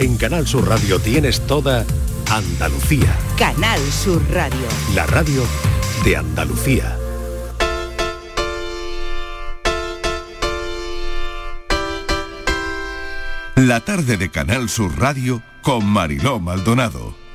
En Canal Sur Radio tienes toda Andalucía. Canal Sur Radio. La radio de Andalucía. La tarde de Canal Sur Radio con Mariló Maldonado.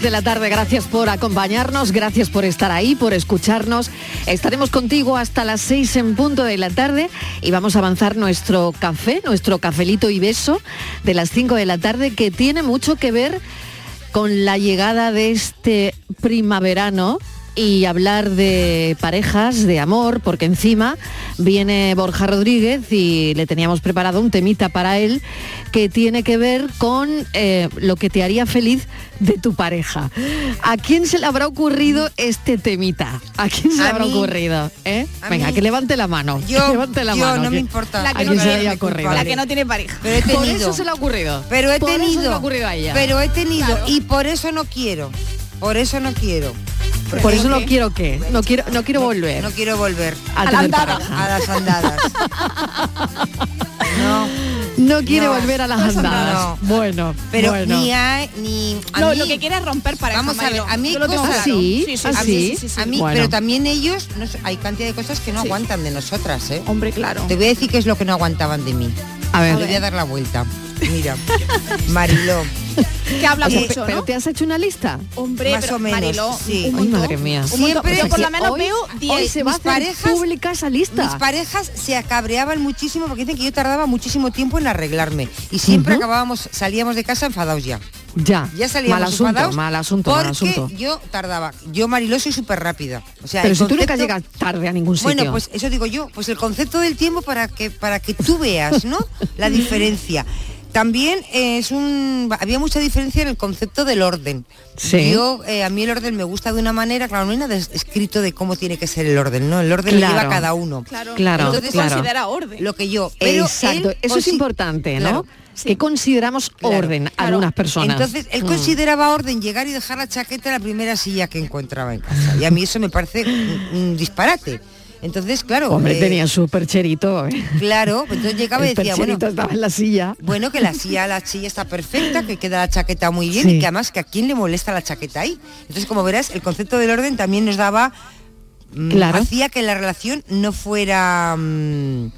6 minutos de la tarde. Gracias por acompañarnos, gracias por estar ahí, por escucharnos. Estaremos contigo hasta las 6 en punto de la tarde y vamos a avanzar nuestro café, nuestro cafelito y beso de las 5 de la tarde que tiene mucho que ver con la llegada de este primaverano y hablar de parejas, de amor, porque encima viene Borja Rodríguez y le teníamos preparado un temita para él que tiene que ver con eh, lo que te haría feliz de tu pareja. ¿A quién se le habrá ocurrido este temita? ¿A quién se le habrá mí. ocurrido? eh? Venga, mí. que levante la mano. Yo- que levante la yo, mano. no me que- importa. ¿A quién se le haya ocurrido? La que no tiene pareja. Pero he Por eso se le ha ocurrido. Pero he Por eso tenido. se le ha ocurrido a ella. Pero he tenido. Y por eso no quiero. Por eso no quiero. Por eso no quiero que, no quiero, no quiero volver. No quiero volver. A. A las andadas. no. No quiere No. volver a las no. andadas. Bueno, Pero bueno. ni hay ni a No, mí- lo que quiere es romper pareja, Vamos a ver, a mí hay Yo lo tengo cosas- claro. ¿Ah, sí? Sí, sí, ¿Ah, sí. A mí, Bueno. pero también ellos, hay cantidad de cosas que no aguantan de nosotras, ¿eh? Hombre, claro. Te voy a decir qué es lo que no aguantaban de mí. A ver. Te voy a dar la vuelta. Mira, Mariló. Que habla mucho, pero ¿no? te has hecho una lista. Hombre, Más pero o menos, Mariló, sí. un Ay, madre mía. Siempre- Yo por lo Hoy- menos veo Hoy 10. se va a hacer parejas- pública esa lista. Mis parejas se acabreaban muchísimo porque dicen que yo tardaba muchísimo tiempo en arreglarme y siempre acabábamos, salíamos de casa enfadados ya. Ya, Ya salíamos mal asunto, enfadados mal asunto, porque mal asunto. yo tardaba. Yo Mariló soy súper rápida. O sea, Pero si tú nunca llegas tarde a ningún sitio. Bueno, pues eso digo yo, pues el concepto del tiempo para que para que tú veas, ¿no? La diferencia. También es un había mucha diferencia en el concepto del orden. Sí. Yo eh, a mí el orden me gusta de una manera, claro, no hay nada es- escrito de cómo tiene que ser el orden, ¿no? El orden Claro. lo lleva cada uno. Claro, Claro, lo que tú claro. considera orden. Lo que yo, pero Exacto, él eso es importante, ¿no? Claro. Que consideramos Claro, orden claro. algunas personas. Entonces, él Mm. consideraba orden llegar y dejar la chaqueta en la primera silla que encontraba en casa. Y a mí eso me parece un, un disparate. Entonces, claro. Hombre, eh, tenía su percherito. ¿eh? Claro, entonces llegaba y decía, bueno, estaba en la silla. bueno, que la silla, la silla está perfecta, que queda la chaqueta muy bien Sí. y que además que a quién le molesta la chaqueta ahí. Entonces, como verás, el concepto del orden también nos daba, mm, Claro. hacía que la relación no fuera... mm,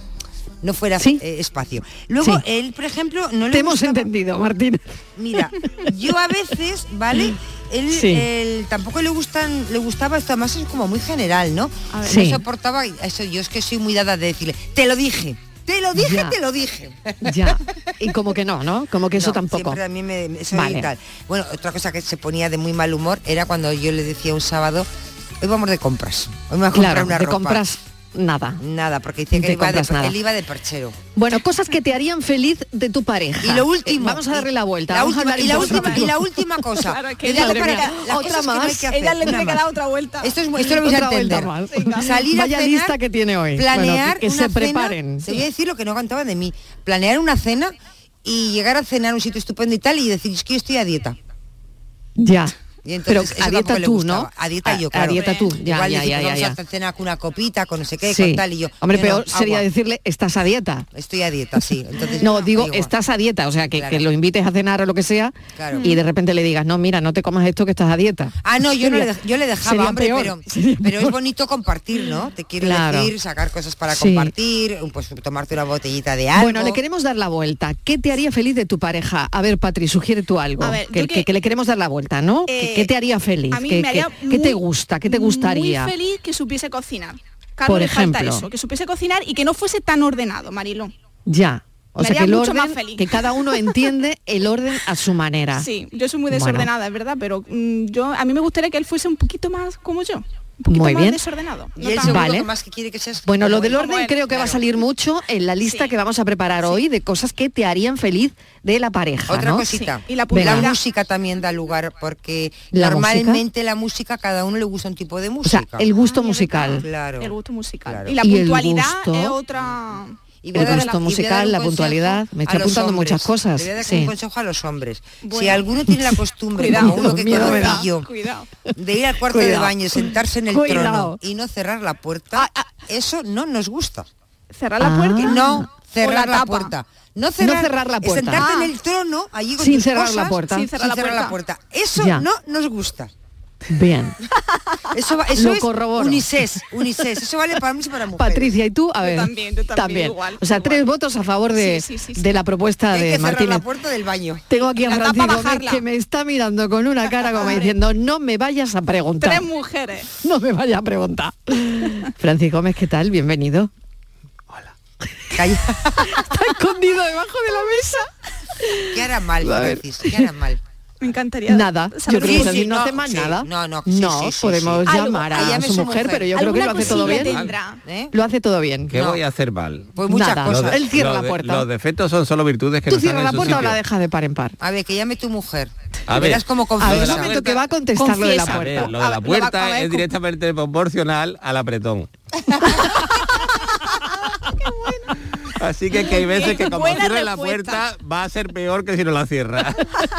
no fuera Sí. eh, espacio. Luego, Sí. él, por ejemplo, no le Te hemos entendido, Martín. Mira, yo a veces, ¿vale? Él, Sí. él tampoco le gustan, le gustaba esto, además es como muy general, ¿no? A ver. Sí. No soportaba eso, yo es que soy muy dada de decirle, te lo dije, te lo dije, Ya. te lo dije. Ya. Y como que no, ¿no? Como que eso No, tampoco. Siempre a mí me, eso Vale. tal. Bueno, otra cosa que se ponía de muy mal humor era cuando yo le decía un sábado, hoy vamos de compras, hoy vamos a comprar Claro, una de ropa. compras nada. Nada, porque decía Te que él iba, de, nada. él iba de perchero. Bueno, cosas que te harían feliz de tu pareja. Y lo último. Eh, vamos a darle la vuelta. La última, y, la última, y la última cosa. Claro, que otra cosas que no. Ella le dar otra vuelta. Esto, es, esto lo vais a entender. Salir Vaya a cenar, lista que tiene hoy. Planear Bueno, que- que una se cena, preparen. Te voy a decir lo que no cantaban de mí. Planear una cena y llegar a cenar a un sitio estupendo y tal y decir, es que yo estoy a dieta. Ya. Y Pero entonces eso a dieta tú, ¿no? A dieta A- yo, a claro. dieta tú, ya, Igual ya, decir, ya, vamos ya, a ya. cenar con una copita, con no sé qué, Sí. con tal y yo. Hombre, yo no, peor sería agua. decirle, estás a dieta. Estoy a dieta, sí. Entonces, No, digo, digo, estás a dieta, o sea, que, Claro. que lo invites a cenar o lo que sea Claro. y de repente le digas, no, mira, no te comas esto que estás a dieta. Ah, no, yo, no le, dej- yo le dejaba, sería hombre, peor, pero, sería pero es bonito compartir, ¿no? Te quiero Claro. decir, sacar cosas para Sí. compartir, pues tomarte una botellita de algo. Bueno, le queremos dar la vuelta. ¿Qué te haría feliz de tu pareja? A ver, Patri, sugiere tú algo. A que, le queremos dar la vuelta, ¿no? ¿Qué- Eh, ¿Qué te haría feliz? A mí ¿Qué, me qué- haría qué te muy- gusta? ¿Qué te gustaría? Muy feliz que supiese cocinar. Claro, Por le falta ejemplo. eso, que supiese cocinar y que no fuese tan ordenado, Marilo. Ya. O Me sea, que el más feliz. que cada uno entiende el orden a su manera. Sí, yo soy muy Bueno. desordenada, es verdad, pero mm, yo a mí me gustaría que él fuese un poquito más como yo. Un poquito Muy más bien. desordenado. Y no seguro Vale. que más que quiere que seas Bueno, lo del orden él, creo que va a salir mucho en la lista Sí. que vamos a preparar hoy de cosas que te harían feliz de la pareja. Otra ¿no? cosita. Sí, y la la música también da lugar porque ¿La normalmente la música cada uno le gusta un tipo de O música. sea, el gusto musical. Claro. El gusto musical. Claro. Y la Y puntualidad es otra. Y El gusto y musical, la puntualidad. Me está apuntando hombres. muchas cosas. Le voy a dar Sí. un consejo a los hombres. Si alguno tiene la costumbre, Cuidado, uno que miedo yo, Cuidado. de ir al cuarto de baño, sentarse en el Cuidado. trono y no cerrar la puerta, eso no nos gusta. Cerrar la Ah. puerta. No cerrar la, puerta. No cerrar, cerrar la puerta. Sentarte Ah. en el trono, allí con Sin tus cerrar la cosas, puerta. Sin Sin cerrar la la puerta. puerta. Eso Ya. no nos gusta. Bien. Eso, va- eso Lo es corroboro. unisex, unisex. Eso vale para hombres y para mujeres. Patricia, ¿y tú? A Yo ver. también, yo también, igual, o sea, igual. tres votos a favor de, Sí, sí, sí, sí. de la propuesta Hay que de cerrar Martínez. la puerta del baño. Tengo aquí a La Francisco que me está mirando con una cara como diciendo, no me vayas a preguntar. Tres mujeres. No me vayas a preguntar. Francisco Gómez, ¿qué tal? Bienvenido. Calla. Está escondido debajo de la mesa. ¿Qué hará mal. Francis? ¿Qué hará mal? Me encantaría. Nada, yo creo que Sí, Francis sí, no, no, hace más sí, nada. no, no, sí, No, sí, sí, podemos sí. llamar a su mujer, mujer. pero yo creo que lo hace todo bien. tendrá. ¿Eh? Lo hace todo bien. ¿Qué No. voy a hacer mal? Pues muchas Nada. cosas. De- Él cierra lo la de- puerta. Los defectos son solo virtudes que ¿Tú no cierras en la su puerta o la dejas de par en par? A ver, que llame tu mujer. A ver, Verás A ver, un la confiesa. momento que va a contestar lo de la puerta. lo de la puerta es directamente proporcional al apretón. Así que, que hay veces que como cierre la puerta va a ser peor que si no la cierra.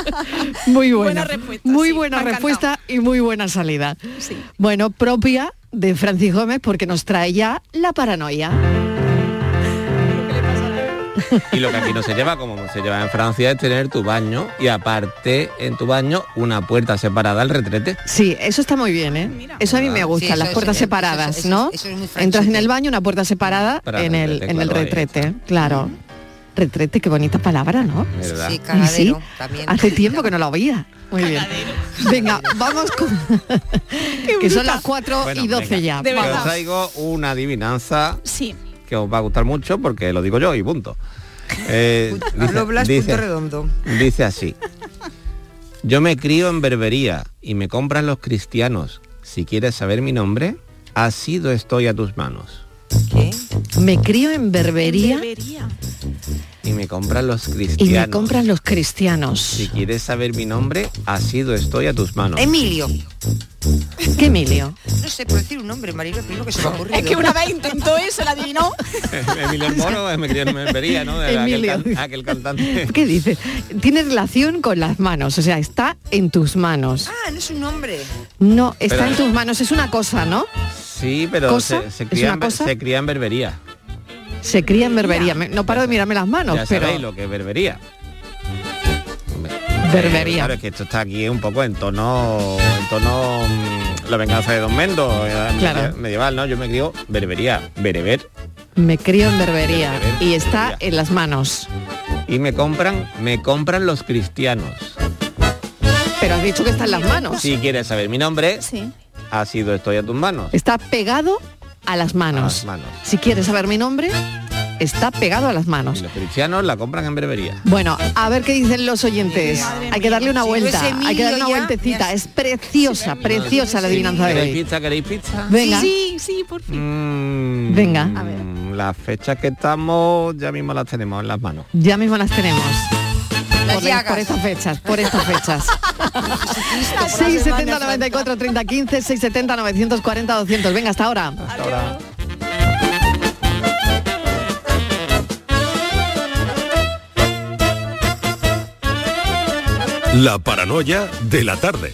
Muy buena, Buena respuesta, muy sí, buena respuesta y muy buena salida. Sí. Bueno, propia de Francis Gómez porque nos trae ya la paranoia. Y lo que aquí no se lleva, como se lleva en Francia, es tener tu baño y aparte en tu baño una puerta separada al retrete. Sí, eso está muy bien, ¿eh? Mira. Eso a mí me gusta, Sí, las puertas separadas, eso- ¿no? eso es muy Entras en el baño, una puerta separada Para el en el, retrete, en el claro, ahí retrete, claro. Retrete, qué bonita palabra, ¿no? ¿verdad? Sí, cagadero sí, también. hace tiempo que no la oía. Muy bien. Venga, vamos con... que son las 4 Bueno, y 12 venga, ya. De os traigo una adivinanza Sí. que os va a gustar mucho porque lo digo yo y punto. Eh, Blas, dice- punto redondo. dice así. Yo me crío en Berbería y me compran los cristianos. Si quieres saber mi nombre, así do estoy a tus manos. ¿Qué? Me crío en berbería. Y me compran los y cristianos. me compran los cristianos. Si quieres saber mi nombre, así do estoy a tus manos. Emilio. ¿Qué Emilio? No sé, por decir un nombre, Marilo, primero que se me ha ocurrido. Es que una vez intentó eso, la adivinó. Emilio el Moro me crió en Berbería, ¿no? De aquel, Emilio. can- aquel cantante. ¿Qué dice? Tiene relación con las manos, o sea, está en tus manos. Ah, no es un nombre. No, está Pero- en tus manos, es una cosa, ¿no? Sí, pero ¿Cosa? se, se ¿Es cría una en, se cría en Berbería. Se cría en berbería. Me- No paro de mirarme las manos, ya pero... sabéis lo que es Berbería. Berbería. Eh, claro, es que esto está aquí un poco en tono, en tono mm, la venganza de Don Mendo, eh, Claro. medieval, ¿no? Yo me crío Berbería, Bereber, Me crío en berbería Berbería. y está en las manos. y me compran, me compran los cristianos. Pero has dicho que está en las manos. Si quieres saber mi nombre, Sí. ha sido estoy a tus manos. Está pegado a las manos. A las manos. Si quieres saber mi nombre, está pegado a las Y manos. los cristianos la compran en Berbería. Bueno, a ver qué dicen los oyentes. Madre Hay que darle una Si no es vuelta, hay que darle una ya, vueltecita. ya- Es preciosa, preciosa la adivinanza de ¿Queréis hoy. pizza? ¿Queréis pizza? Venga. Sí, sí, por fin. Mm, Venga. A ver. Las fechas que estamos ya mismo las tenemos en las manos. Ya mismo las tenemos. Las Por, llagas. por estas fechas, por estas fechas. 670 94 30 15, 670 940 200. Venga, hasta ahora. Hasta ahora. La paranoia de la tarde.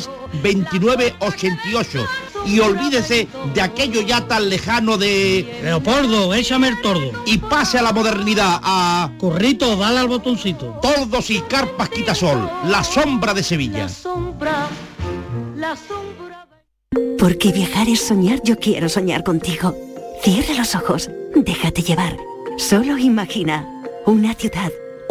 29 88 y olvídese de aquello ya tan lejano de... Leopoldo, échame el tordo. Y pase a la modernidad, a... Currito, dale al botoncito. Tordos y carpas quitasol, la sombra de Sevilla. La sombra, la sombra. Porque viajar es soñar, yo quiero soñar contigo. Cierra los ojos, déjate llevar. Solo imagina una ciudad,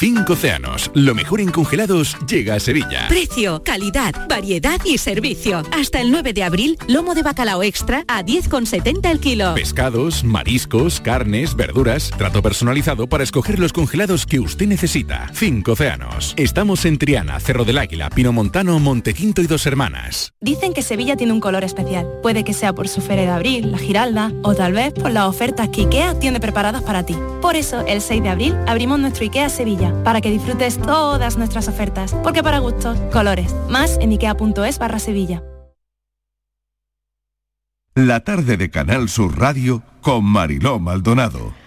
Cinco océanos, lo mejor en congelados llega a Sevilla. Precio, calidad, variedad y servicio. Hasta el 9 de abril, lomo de bacalao extra a 10,70 el kilo. Pescados, mariscos, carnes, verduras, trato personalizado para escoger los congelados que usted necesita. Cinco océanos. Estamos en Triana, Cerro del Águila, Pinomontano, Montequinto y Dos Hermanas. Dicen que Sevilla tiene un color especial. Puede que sea por su feria de abril, la giralda, o tal vez por las ofertas que IKEA tiene preparadas para ti. Por eso, el 6 de abril abrimos nuestro IKEA Sevilla, para que disfrutes todas nuestras ofertas. Porque para gustos, colores. Más en ikea.es barra Sevilla. La tarde de Canal Sur Radio con Mariló Maldonado.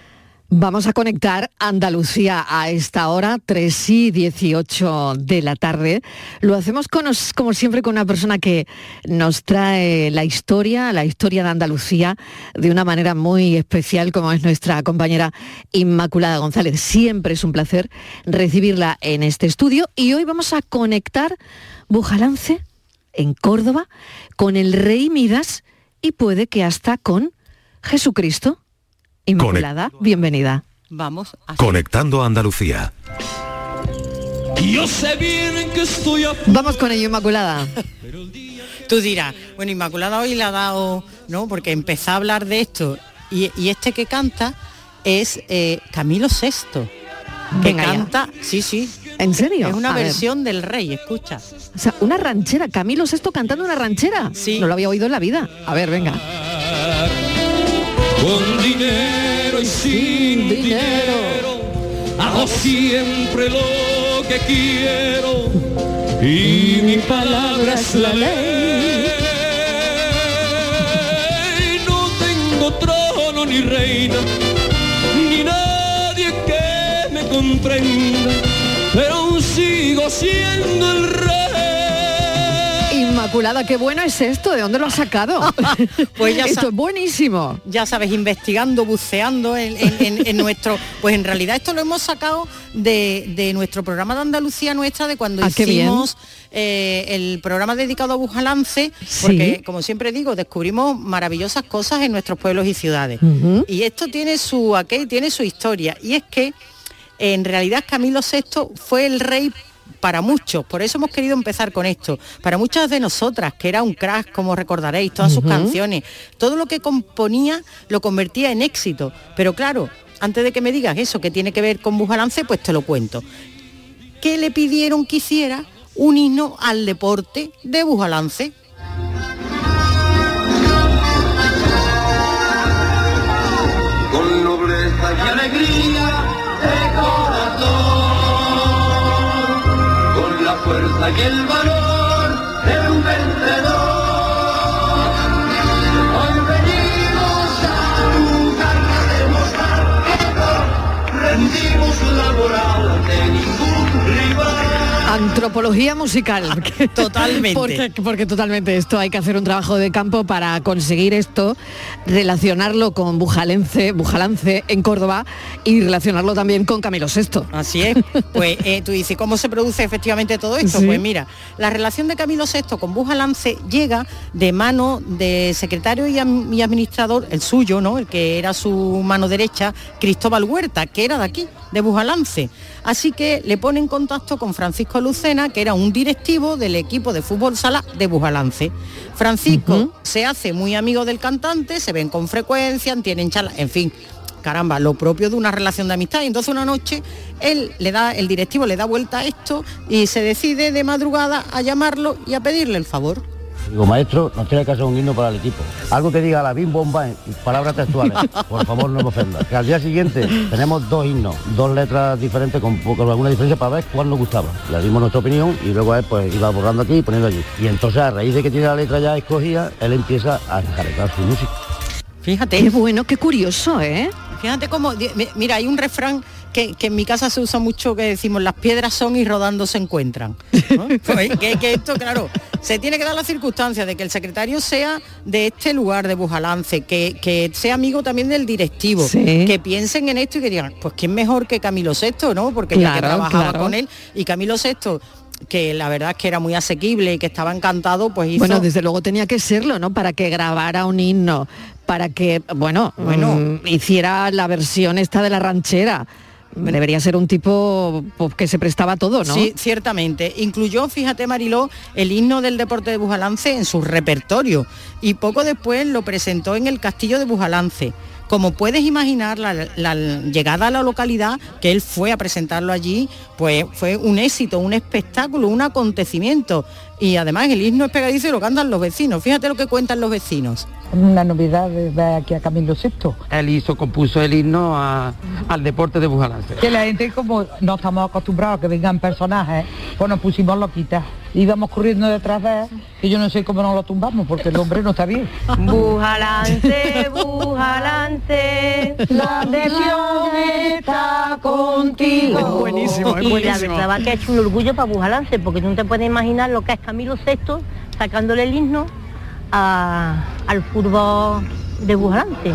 Vamos a conectar Andalucía a esta hora, 3 y 18 de la tarde. Lo hacemos como siempre con una persona que nos trae la historia, la historia de Andalucía, de una manera muy especial, como es nuestra compañera Inmaculada González. Siempre es un placer recibirla en este estudio y hoy vamos a conectar Bujalance, en Córdoba, con el rey Midas y puede que hasta con Jesucristo. Inmaculada, bienvenida. Vamos. A... Conectando a Andalucía. Yo sé bien que estoy a... Vamos con ello, Inmaculada. Tú dirás, bueno, Inmaculada hoy le ha dado, ¿no? Porque empezó a hablar de esto y, y este que canta es eh, Camilo VI. Que Venga canta, sí, sí, ¿En serio? Es una A ver. versión del rey, escucha. O sea, una ranchera, Camilo Sesto cantando una ranchera. Sí. No lo había oído en la vida. A ver, venga. Con dinero y sin dinero, hago siempre lo que quiero y mi palabra es la ley. No tengo trono ni reina, ni nadie que me comprenda, pero aún sigo siendo el rey. Inmaculada, qué bueno es esto. ¿De dónde lo has sacado? Pues ya esto es buenísimo. ya sabes, investigando, buceando en, en- en- en nuestro... Pues en realidad esto lo hemos sacado de, de nuestro programa de Andalucía Nuestra, de cuando Ah, hicimos eh, el programa dedicado a Bujalance, porque Sí. como siempre digo, descubrimos maravillosas cosas en nuestros pueblos y ciudades. Y esto tiene su aquel, tiene su historia, y es que en realidad Camilo VI fue el rey para muchos, por eso hemos querido empezar con esto, para muchas de nosotras, que era un crack, como recordaréis, todas sus canciones, todo lo que componía lo convertía en éxito, pero claro, antes de que me digas eso que tiene que ver con Bujalance, pues te lo cuento. ¿Qué le pidieron que hiciera? Un himno al deporte de Bujalance. La fuerza y el valor Antropología musical. Totalmente. porque, porque totalmente esto hay que hacer un trabajo de campo para conseguir esto, relacionarlo con Bujalence, Bujalance en Córdoba y relacionarlo también con Camilo VI. Así es. Pues eh, tú dices, ¿cómo se produce efectivamente todo esto? Sí. Pues mira, la relación de Camilo VI con Bujalance llega de mano de secretario y administrador, el suyo, ¿no? El que era su mano derecha, Cristóbal Huerta, que era de aquí, de Bujalance. Así que le pone en contacto con Francisco Lucena, que era un directivo del equipo de fútbol sala de Bujalance. Francisco se hace muy amigo del cantante, se ven con frecuencia, tienen charlas, en fin, caramba, lo propio de una relación de amistad. Y entonces una noche él le da, el directivo le da vuelta a esto y se decide de madrugada a llamarlo y a pedirle el favor. Digo, maestro, nos tiene que hacer un himno para el equipo. Algo que diga la bim bomba en palabras textuales. Por favor, no me ofenda. Que al día siguiente tenemos dos himnos, dos letras diferentes con, con alguna diferencia para ver cuál nos gustaba. Le dimos nuestra opinión y luego él pues iba borrando aquí y poniendo allí. Y entonces a raíz de que tiene la letra ya escogida, él empieza a enjaretar su música. Fíjate. Qué bueno, qué curioso, ¿eh? Fíjate cómo, mira, hay un refrán que, que en mi casa se usa mucho que decimos, las piedras son y rodando se encuentran. ¿no? Pues, que, que esto, claro, se tiene que dar la circunstancia de que el secretario sea de este lugar de Bujalance, que, que sea amigo también del directivo, Sí. que piensen en esto y que digan, pues quién mejor que Camilo VI, ¿no? Porque ya que Claro, trabajaba claro. con él y Camilo VI que la verdad es que era muy asequible y que estaba encantado, pues hizo... Bueno, desde luego tenía que serlo, ¿no? Para que grabara un himno, para que, bueno, Bueno. mm, hiciera la versión esta de la ranchera. Debería ser un tipo pues, que se prestaba todo, ¿no? Sí, ciertamente. Incluyó, fíjate Mariló, el himno del deporte de Bujalance en su repertorio y poco después lo presentó en el castillo de Bujalance. Como puedes imaginar, la, la llegada a la localidad, que él fue a presentarlo allí, pues fue un éxito, un espectáculo, un acontecimiento. Y además el himno es pegadizo y lo cantan los vecinos. Fíjate lo que cuentan los vecinos. Una novedad de aquí a Camilo VI. Él hizo, compuso el himno a- al deporte de Bujalance. Que la gente como no estamos acostumbrados a que vengan personajes, pues nos pusimos loquitas. Íbamos corriendo detrás de él y yo no sé cómo nos lo tumbamos porque el hombre no está bien. Bujalance, bujalance, la deción está contigo. Es buenísimo, es y buenísimo. la verdad que ha hecho un orgullo para Bujalance, porque tú no te puedes imaginar lo que es Camilo VI sacándole el himno a- al fútbol de Bujalance.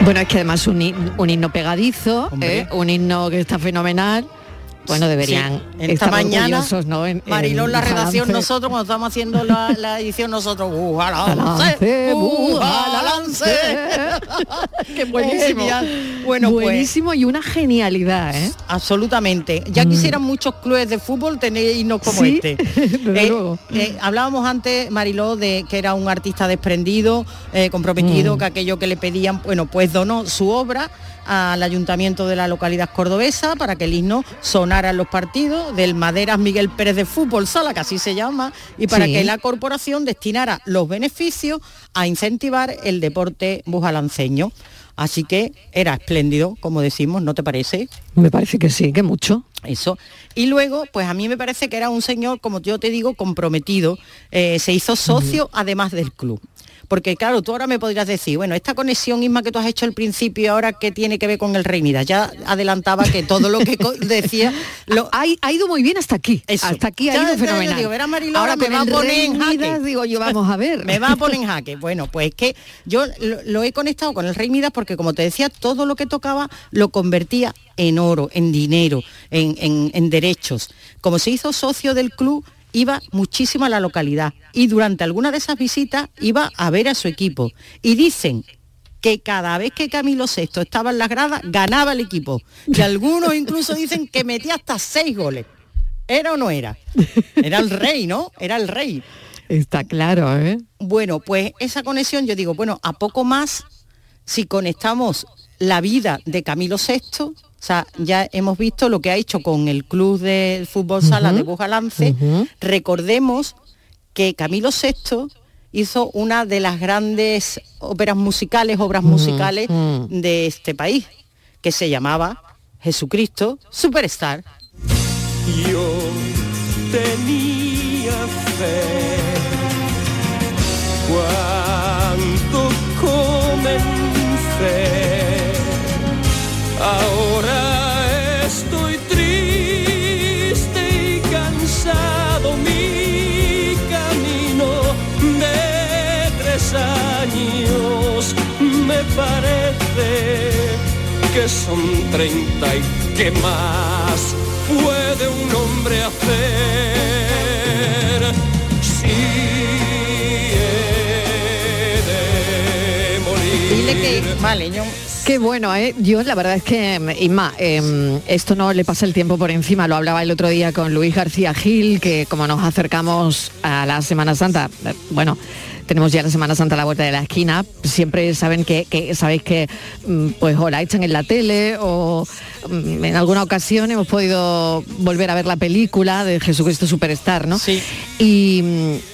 Bueno, es que además un, un himno pegadizo. ¿eh? un himno que está fenomenal. Bueno, deberían Sí, en estar esta mañana, ¿no? En- Mariló, en en la redacción, nosotros cuando estamos haciendo la, la edición, nosotros, Bujalance, Bujalance. Qué buenísimo. Bueno, pues, buenísimo y una genialidad, ¿eh? Absolutamente. Ya Mm. quisieran muchos clubes de fútbol tener himnos como Sí, este. Eh, eh, hablábamos antes, Mariló, de que era un artista desprendido, eh, comprometido, Mm. que aquello que le pedían, bueno, pues donó su obra al ayuntamiento de la localidad cordobesa para que el himno sonara en los partidos del Maderas Miguel Pérez de Fútbol Sala, que así se llama, y para Sí. que la corporación destinara los beneficios a incentivar el deporte bujalanceño. Así que era espléndido, como decimos, ¿no te parece? Me parece que sí, que mucho. Eso. Y luego, pues a mí me parece que era un señor, como yo te digo, comprometido. Eh, se hizo socio además del club. Porque claro, tú ahora me podrías decir, bueno, esta conexión misma que tú has hecho al principio, ahora que tiene que ver con el Rey Midas, ya adelantaba que todo lo que decía lo... ha, ha ido muy bien hasta aquí. Hasta aquí ha Ya, ido fenomenal. digo, Ahora me va a poner en jaque. Digo yo, vamos a ver. Me va a poner en jaque. Bueno, pues es que yo lo, lo he conectado con el Rey Midas porque, como te decía, todo lo que tocaba lo convertía en oro, en dinero, en, en- en derechos. Como se hizo socio del club, iba muchísimo a la localidad y durante alguna de esas visitas iba a ver a su equipo. Y dicen que cada vez que Camilo VI estaba en las gradas, ganaba el equipo. Y algunos incluso dicen que metía hasta seis goles. ¿Era o no era? Era el rey, ¿no? Era el rey. Está claro, ¿eh? Bueno, pues esa conexión, yo digo, bueno, a poco más, si conectamos la vida de Camilo VI, o sea, ya hemos visto lo que ha hecho con el club de fútbol sala de Bujalance, recordemos que Camilo VI hizo una de las grandes óperas musicales, obras musicales de este país, que se llamaba Jesucristo Superstar. Yo tenía fe. Cuando que son treinta y qué más puede un hombre hacer si he de morir. Dile que, vale, yo Qué bueno, ¿eh? Yo la verdad es que, em, Inma, em, esto no le pasa el tiempo por encima. Lo hablaba el otro día con Luis García Gil, que como nos acercamos a la Semana Santa, eh, bueno, tenemos ya la Semana Santa a la vuelta de la esquina, siempre saben que, que- sabéis que mm, pues o la echan en la tele o mm, en alguna ocasión hemos podido volver a ver la película de Jesucristo Superstar, ¿no? Sí. Y,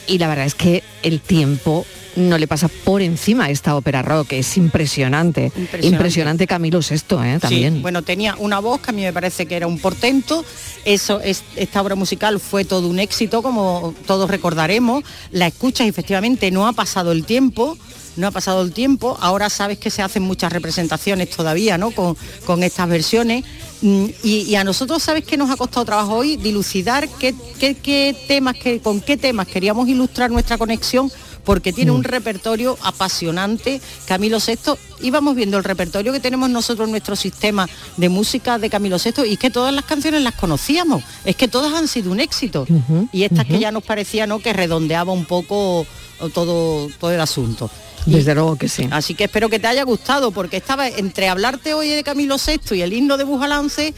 y la verdad es que el tiempo no le pasa por encima a esta ópera rock, es impresionante. Impresionante. Impresionante, Camilo Sesto, ¿eh? También. Sí, bueno, tenía una voz que a mí me parece que era un portento. Eso, es, esta obra musical fue todo un éxito, como todos recordaremos. La escuchas y efectivamente no ha pasado el tiempo. No ha pasado el tiempo, ahora sabes que se hacen muchas representaciones todavía, ¿no? Con, con estas versiones. Mm, Y, y a nosotros, ¿sabes que nos ha costado trabajo hoy? Dilucidar qué, qué- qué temas, que, con qué temas queríamos ilustrar nuestra conexión porque tiene un repertorio apasionante. Camilo VI, íbamos viendo el repertorio que tenemos nosotros en nuestro sistema de música de Camilo VI y es que todas las canciones las conocíamos, es que todas han sido un éxito. y estas que ya nos parecía ¿no? que redondeaba un poco todo, todo el asunto. Desde luego que sí. Así que espero que te haya gustado, porque estaba entre hablarte hoy de Camilo VI y el himno de Bujalance.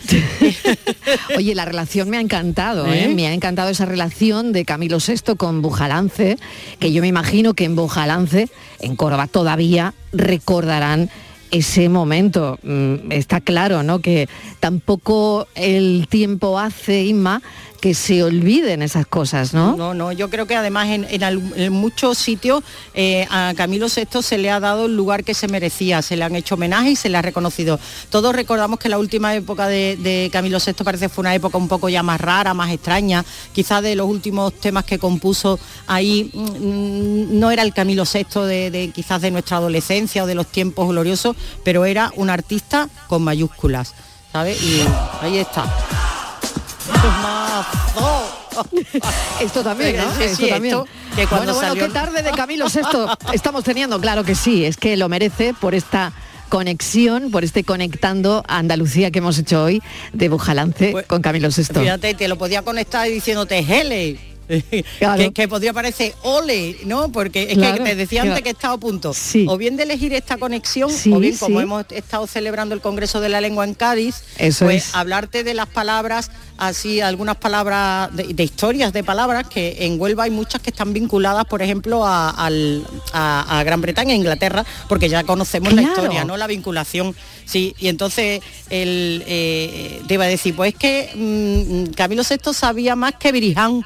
Oye, la relación me ha encantado, ¿eh? ¿Eh? Me ha encantado esa relación de Camilo VI con Bujalance, que yo me imagino que en Bujalance, en Córdoba, todavía recordarán ese momento. Mm, Está claro, ¿no? Que tampoco el tiempo hace, Inma, que se olviden esas cosas, ¿no? No, no, yo creo que además en, muchos sitios eh, a Camilo VI se le ha dado el lugar que se merecía, se le han hecho homenaje y se le ha reconocido. Todos recordamos que la última época de, Camilo VI parece fue una época un poco ya más rara, más extraña, quizás de los últimos temas que compuso ahí mm, no era el Camilo VI de, quizás de nuestra adolescencia o de los tiempos gloriosos, pero era un artista con mayúsculas, ¿sabes? Y ahí está. Esto también, ¿no? Sí, Esto sí, también. esto, que cuando bueno, bueno, qué tarde de Camilo VI estamos teniendo, claro que sí, es que lo merece por esta conexión, por este conectando a Andalucía que hemos hecho hoy de Bujalance con Camilo VI. Fíjate, te lo podía conectar diciéndote Hele. que, que podría parecer ole, ¿no? Porque es Claro, que te decía antes que he estado a punto. Sí. O bien de elegir esta conexión, Sí, o bien como sí. hemos estado celebrando el Congreso de la Lengua en Cádiz, Eso pues es. hablarte de las palabras, así algunas palabras, de, de historias de palabras, que en Huelva hay muchas que están vinculadas, por ejemplo, a, al- a- a Gran Bretaña e Inglaterra, porque ya conocemos la historia, ¿no? La vinculación. Sí, y entonces el, eh, te iba a decir, pues es que mm, Camilo VI sabía más que Biriján.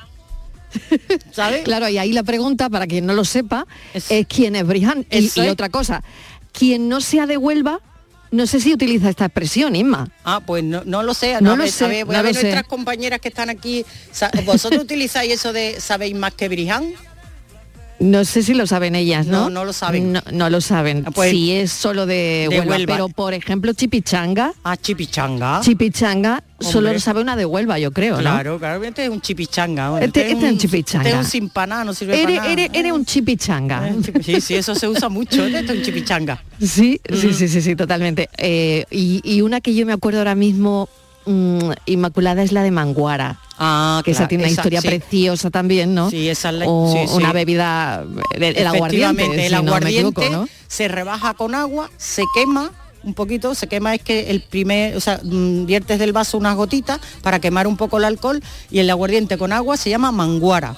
¿Sabes? Claro, y ahí la pregunta, para quien no lo sepa, es, quién es Briján. Y, otra cosa, quien no sea de Huelva, no sé si utiliza esta expresión, Isma. Ah, pues no, no lo sé. No lo sé, ver, voy no a ver sé. nuestras compañeras que están aquí. ¿Vosotros utilizáis eso de sabéis más que Briján? No sé si lo saben ellas, ¿no? No, no lo saben. No, no lo saben. pues, si es solo de, de Huelva, Huelva. Pero, por ejemplo, Chipichanga. Ah, Chipichanga. Chipichanga solo Hombre. lo sabe una de Huelva, yo creo, ¿no? Claro, claro, este es un chipichanga. ¿no? Este- este es un chipichanga. Este es un sin paná, no sirve Eres, para nada. eres- eres un chipichanga. Sí, sí, eso se usa mucho. Este es un chipichanga. Sí, sí, sí, sí, sí, totalmente. Eh, y, y una que yo me acuerdo ahora mismo, mm, Inmaculada, es la de Manguara. Ah, que esa tiene una esa, historia sí. preciosa también, ¿no? Sí, esa es la- O sí, sí. una bebida, el, el aguardiente, si el no aguardiente equivoco, ¿no? se rebaja con agua, se quema un poquito, se quema es que el primer, o sea, mm, viertes del vaso unas gotitas para quemar un poco el alcohol y el aguardiente con agua se llama manguara.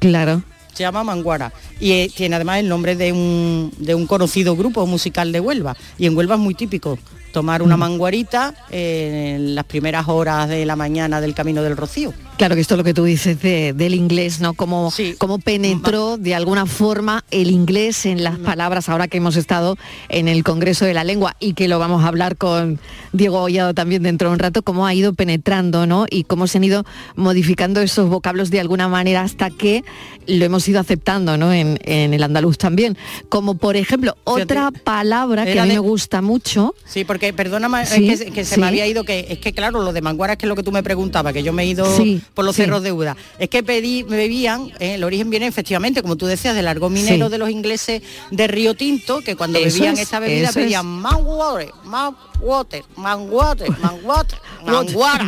Claro. Se llama Manguara y eh, tiene además el nombre de un, de un conocido grupo musical de Huelva. Y en Huelva es muy típico tomar una manguarita eh, en las primeras horas de la mañana del Camino del Rocío. Claro que esto es lo que tú dices de- del inglés, ¿no? Cómo, cómo penetró de alguna forma el inglés en las palabras ahora que hemos estado en el Congreso de la Lengua y que lo vamos a hablar con Diego Hollado también dentro de un rato, cómo ha ido penetrando, ¿no? Y cómo se han ido modificando esos vocablos de alguna manera hasta que lo hemos ido aceptando, ¿no? En, en el andaluz también. Como por ejemplo, otra palabra que a mí me gusta mucho. Sí, porque perdóname, Sí, es que, que se sí. me había ido, que es que claro, lo de Manguara es que es lo que tú me preguntabas, que yo me he ido Sí, por los sí. cerros de Uda. Es que pedí, bebían, eh, el origen viene efectivamente, como tú decías, del argot minero Sí. de los ingleses de Río Tinto, que cuando Eso bebían es, esta bebida eso es. pedían man water, man water, man water, man water, manguara.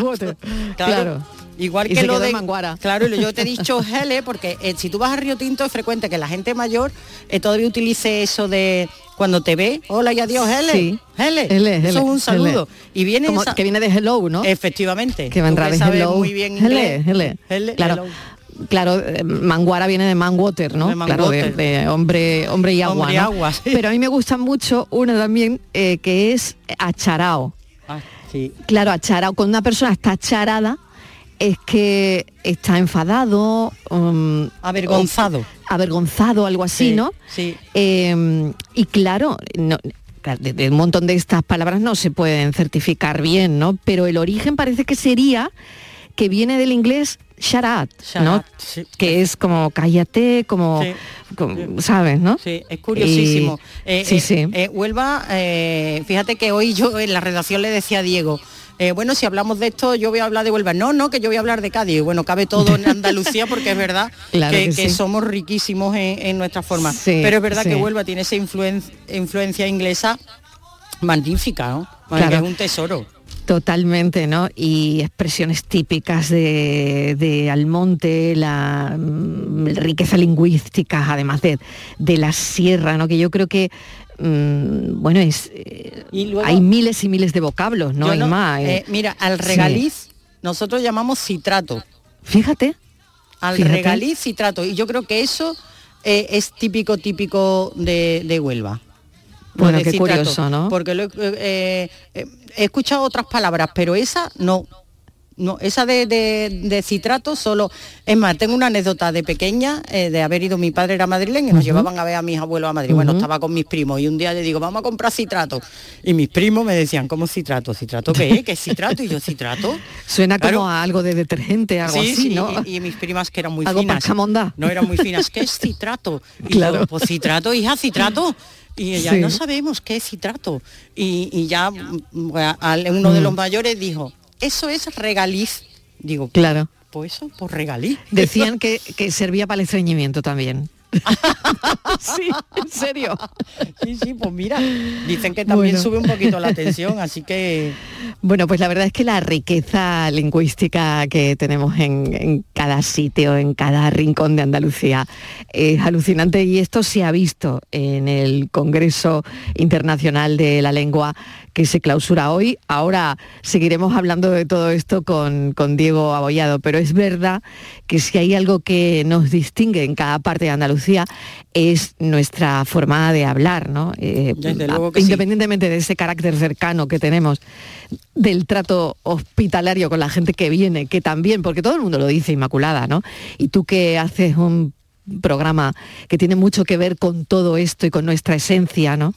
Claro. Igual Y que lo de Manguara. Claro, yo te he dicho gele porque eh, si tú vas a Río Tinto es frecuente que la gente mayor eh, todavía utilice eso de cuando te ve, hola y adiós, gele. Sí. Hele, hele, Eso es un saludo. hele. Y viene Como esa- que viene de hello, ¿no? Efectivamente. que de sabes hello. muy bien Hele, inglés. hele. Hele, claro. hello. Claro, eh, manguara viene de man water, ¿no? De man claro, de, hombre, hombre y agua. Hombre y ¿no? agua, sí. Pero a mí me gusta mucho una también eh, que es acharao. Ah, sí. Claro, acharao. Cuando una persona está acharada es que está enfadado, um, Avergonzado. o- avergonzado, algo así, Sí, ¿no? Sí. Eh, y claro, no- de, de un montón de estas palabras no se pueden certificar bien, ¿no? Pero el origen parece que sería que viene del inglés shut up, Shut ¿no? up, sí. Que es como cállate, como, Sí. como- ¿sabes, no? Sí, es curiosísimo. Y- Eh, sí, eh, sí. eh, Huelva, eh, fíjate que hoy yo en la redacción le decía a Diego, eh, bueno, si hablamos de esto, yo voy a hablar de Huelva. No, no, que yo voy a hablar de Cádiz. Bueno, cabe todo en Andalucía porque es verdad Claro que, que que sí. somos riquísimos en, en nuestra forma. Sí, Pero es verdad sí. que Huelva tiene esa influen- influencia inglesa magnífica, ¿no? Claro. Que es un tesoro. Totalmente, ¿no? Y expresiones típicas de, de Almonte, la mm, riqueza lingüística, además de, de la sierra, ¿no? Que yo creo que, mm, bueno, es, eh, Y luego- hay miles y miles de vocablos, ¿no? Hay más. eh. eh, mira, al Sí. regaliz nosotros llamamos citrato. Fíjate. Al Fíjate. regaliz citrato. Y yo creo que eso eh, es típico, típico de, de Huelva. Bueno, qué citrato. curioso, ¿no? Porque lo he escuchado otras palabras, pero esa no. No, esa de, de- de citrato solo. Es más, tengo una anécdota de pequeña eh, de haber ido, mi padre era madrileño, y nos Ujú. llevaban a ver a mis abuelos a Madrid. Bueno, estaba con mis primos y un día le digo, vamos a comprar citrato. Y mis primos me decían, ¿cómo citrato? ¿Citrato qué es? ¿Qué es citrato? Y yo, ¿citrato? Suena como Claro. a algo de detergente, algo sí, así, sí, ¿no? y, y mis primas que eran muy Algo finas. No eran muy finas. ¿Qué es citrato? Y Claro. yo, pues citrato, hija, citrato. Y ella, Sí. no sabemos qué es citrato. Y, y ya mm, al- uno de Mm. los mayores dijo, eso es regaliz. Digo, Claro. pues eso, pues regaliz. Decían que, que servía para el estreñimiento también. sí, en serio. Sí, sí, pues mira, dicen que también Bueno. sube un poquito la tensión, así que Bueno, pues la verdad es que la riqueza lingüística que tenemos en, en cada sitio, en cada rincón de Andalucía, es alucinante y esto se ha visto en el Congreso Internacional de la Lengua que se clausura hoy. Ahora seguiremos hablando de todo esto con, con Diego Abollado, pero es verdad que si hay algo que nos distingue en cada parte de Andalucía es nuestra forma de hablar, ¿no? Eh, sí. independientemente de ese carácter cercano que tenemos, del trato hospitalario con la gente que viene, que también, porque todo el mundo lo dice, Inmaculada, ¿no? Y tú que haces un programa que tiene mucho que ver con todo esto y con nuestra esencia, ¿no?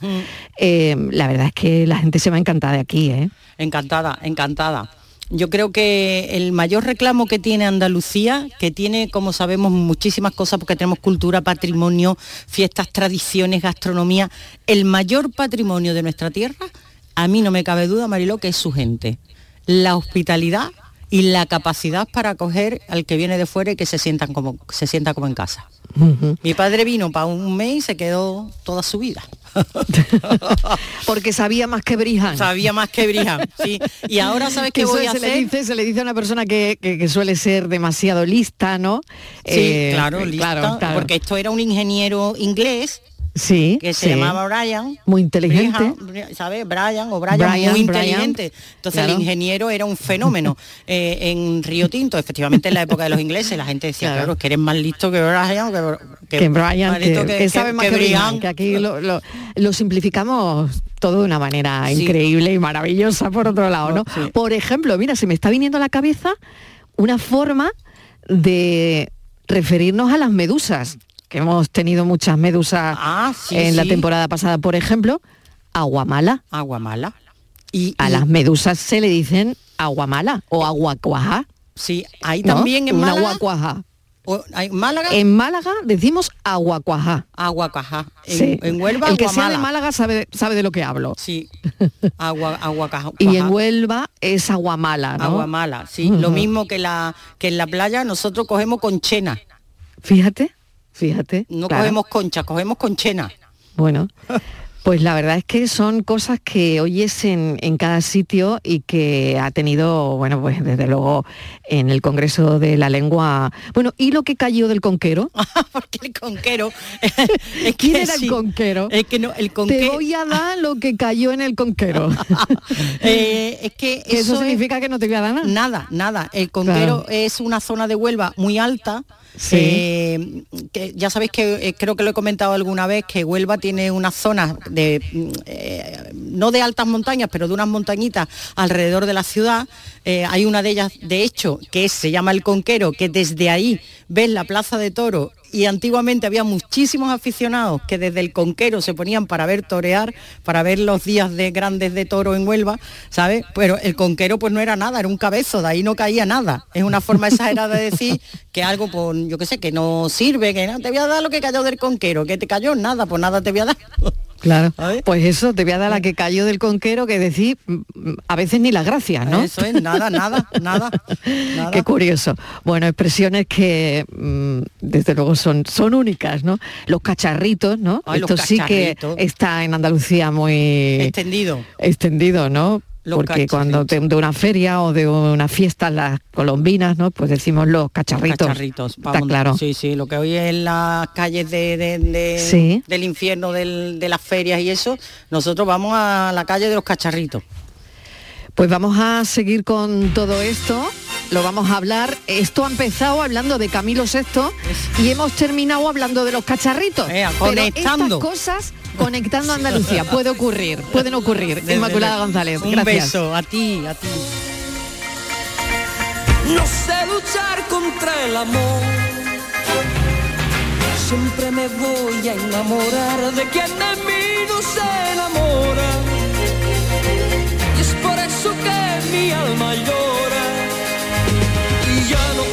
Eh, la verdad es que la gente se va encantada de aquí, ¿eh? encantada, encantada. Yo creo que el mayor reclamo que tiene Andalucía, que tiene, como sabemos, muchísimas cosas, porque tenemos cultura, patrimonio, fiestas, tradiciones, gastronomía, el mayor patrimonio de nuestra tierra, a mí no me cabe duda, Mariló, que es su gente. La hospitalidad y la capacidad para acoger al que viene de fuera y que se sientan como se sienta como en casa. Mi padre vino para un mes y se quedó toda su vida. Porque sabía más que Brijan. Sabía más que Brijan, sí. Y ahora sabes qué Eso voy a se hacer. Le dice, se le dice a una persona que, que- que suele ser demasiado lista, ¿no? Sí, Eh, claro, lista, claro, claro. porque esto era un ingeniero inglés sí, que se sí. llamaba Brian. Muy inteligente. Brian, ¿Sabes? Brian o Brian, Brian, muy Brian. inteligente. Entonces Claro. el ingeniero era un fenómeno. Eh, en Río Tinto, efectivamente en la época de los ingleses, la gente decía, claro, es que eres más listo que Brian, que, que Brian, que, listo que sabe más que, Brian, que aquí lo, lo- lo simplificamos todo de una manera Sí. increíble y maravillosa por otro lado, ¿no? Sí. Por ejemplo, mira, se me está viniendo a la cabeza una forma de referirnos a las medusas, que hemos tenido muchas medusas Ah, sí, en la temporada pasada, por ejemplo, aguamala. Aguamala. Y, a y- las medusas se le dicen aguamala o aguacuajá. Sí, ahí ¿no? también en Una Málaga. aguacuajá. o- hay- Málaga, En Málaga decimos aguacuajá. aguacajá. En, Sí. en Huelva, El que sea de. Málaga sabe, sabe de lo que hablo. Sí, agua, aguacajá. Y en Huelva es aguamala, ¿no? Aguamala, sí. Lo mismo que, la, que en la playa nosotros cogemos conchena. Fíjate, fíjate. No claro. cogemos concha, cogemos conchena. Bueno, pues la verdad es que son cosas que oyes en, en cada sitio y que ha tenido, bueno, pues desde luego en el Congreso de la Lengua. Bueno, ¿y lo que cayó del conquero? Porque el conquero... es ¿Quién que era sí, el conquero? Es que no, el Te conquero... voy a dar lo que cayó en el conquero. Eh, es que eso es- significa que no te voy a dar nada. Nada, nada. El Conquero Claro. es una zona de Huelva muy alta. Sí. eh, que ya sabéis que eh, creo que lo he comentado alguna vez que Huelva tiene unas zonas de mm, eh, no de altas montañas pero de unas montañitas alrededor de la ciudad Eh, hay una de ellas de hecho que se llama el Conquero que desde ahí ves la plaza de toro y antiguamente había muchísimos aficionados que desde el Conquero se ponían para ver torear, para ver los días de grandes de toro en Huelva, ¿sabes? Pero el Conquero pues no era nada, era un cabezo, de ahí no caía nada. Es una forma exagerada de decir que algo, pues, yo qué sé, que no sirve, que no te voy a dar lo que cayó del Conquero, que te cayó nada, pues nada te voy a dar. Claro. Pues eso, te voy a dar la que cayó del conquero, que decir, mm, a veces ni las gracias, ¿no? Eso es, nada, nada, nada. nada. Qué curioso. Bueno, expresiones que mm, desde luego son, son únicas, ¿no? Los cacharritos, ¿no? Ay, los Esto sí que está en Andalucía muy Extendido. extendido, ¿no? Los Porque cuando de, de una feria o de una fiesta, las colombinas, ¿no? Pues decimos los cacharritos. Cacharritos, Está claro. Sí, sí, lo que hoy en las calles de, de- de- Sí. del infierno del- de las ferias y eso, nosotros vamos a la calle de los cacharritos. Pues vamos a seguir con todo esto. Lo vamos a hablar. Esto ha empezado hablando de Camilo VI y hemos terminado hablando de los cacharritos. Ea, Pero conectando. estas cosas conectando a Andalucía puede ocurrir, pueden ocurrir. Desde Inmaculada. González, Un gracias. beso a ti, a ti. No sé luchar contra el amor. Siempre me voy a enamorar de quien de mí no se enamora. Y es por eso que mi alma llora.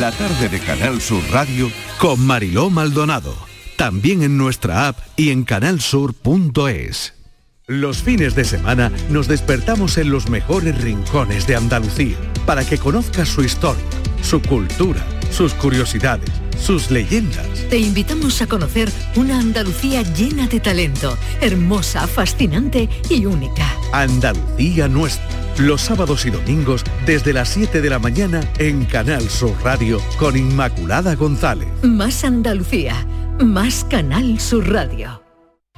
La tarde de Canal Sur Radio Con Mariló Maldonado. También en nuestra app y en canalsur.es. Los fines de semana nos despertamos en los mejores rincones de Andalucía para que conozcas su historia, su cultura, sus curiosidades, sus leyendas. Te invitamos a conocer una Andalucía llena de talento, hermosa, fascinante y única. Andalucía nuestra. Los sábados y domingos desde las 7 de la mañana en Canal Sur Radio con Inmaculada González. Más Andalucía, más Canal Sur Radio.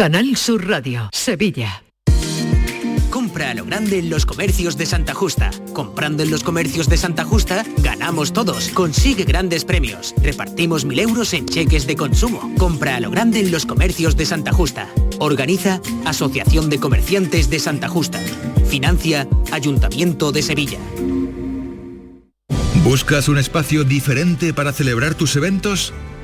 Canal Sur Radio, Sevilla. Compra a lo grande en los comercios de Santa Justa. Comprando en los comercios de Santa Justa, ganamos todos. Consigue grandes premios. Repartimos mil euros en cheques de consumo. Compra a lo grande en los comercios de Santa Justa. Organiza Asociación de Comerciantes de Santa Justa. Financia Ayuntamiento de Sevilla. ¿Buscas un espacio diferente para celebrar tus eventos?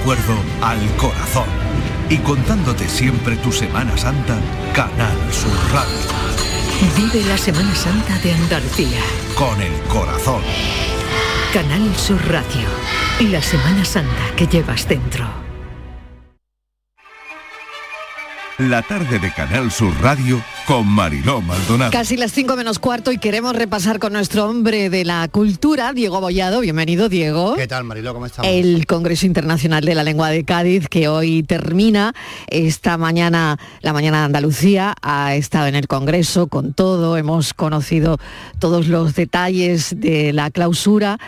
recuerdo al corazón. Y contándote siempre tu Semana Santa, Canal Sur Radio. Vive la Semana Santa de Andalucía. Con el corazón. Canal Sur Radio. La Semana Santa que llevas dentro. La tarde de Canal Sur Radio con Mariló Maldonado. Casi las 5 menos cuarto y queremos repasar con nuestro hombre de la cultura, Diego Bollado. Bienvenido, Diego. ¿Qué tal, Mariló? ¿Cómo estamos? El Congreso Internacional de la Lengua de Cádiz, que hoy termina. Esta mañana, la mañana de Andalucía, ha estado en el Congreso con todo. Hemos conocido todos los detalles de la clausura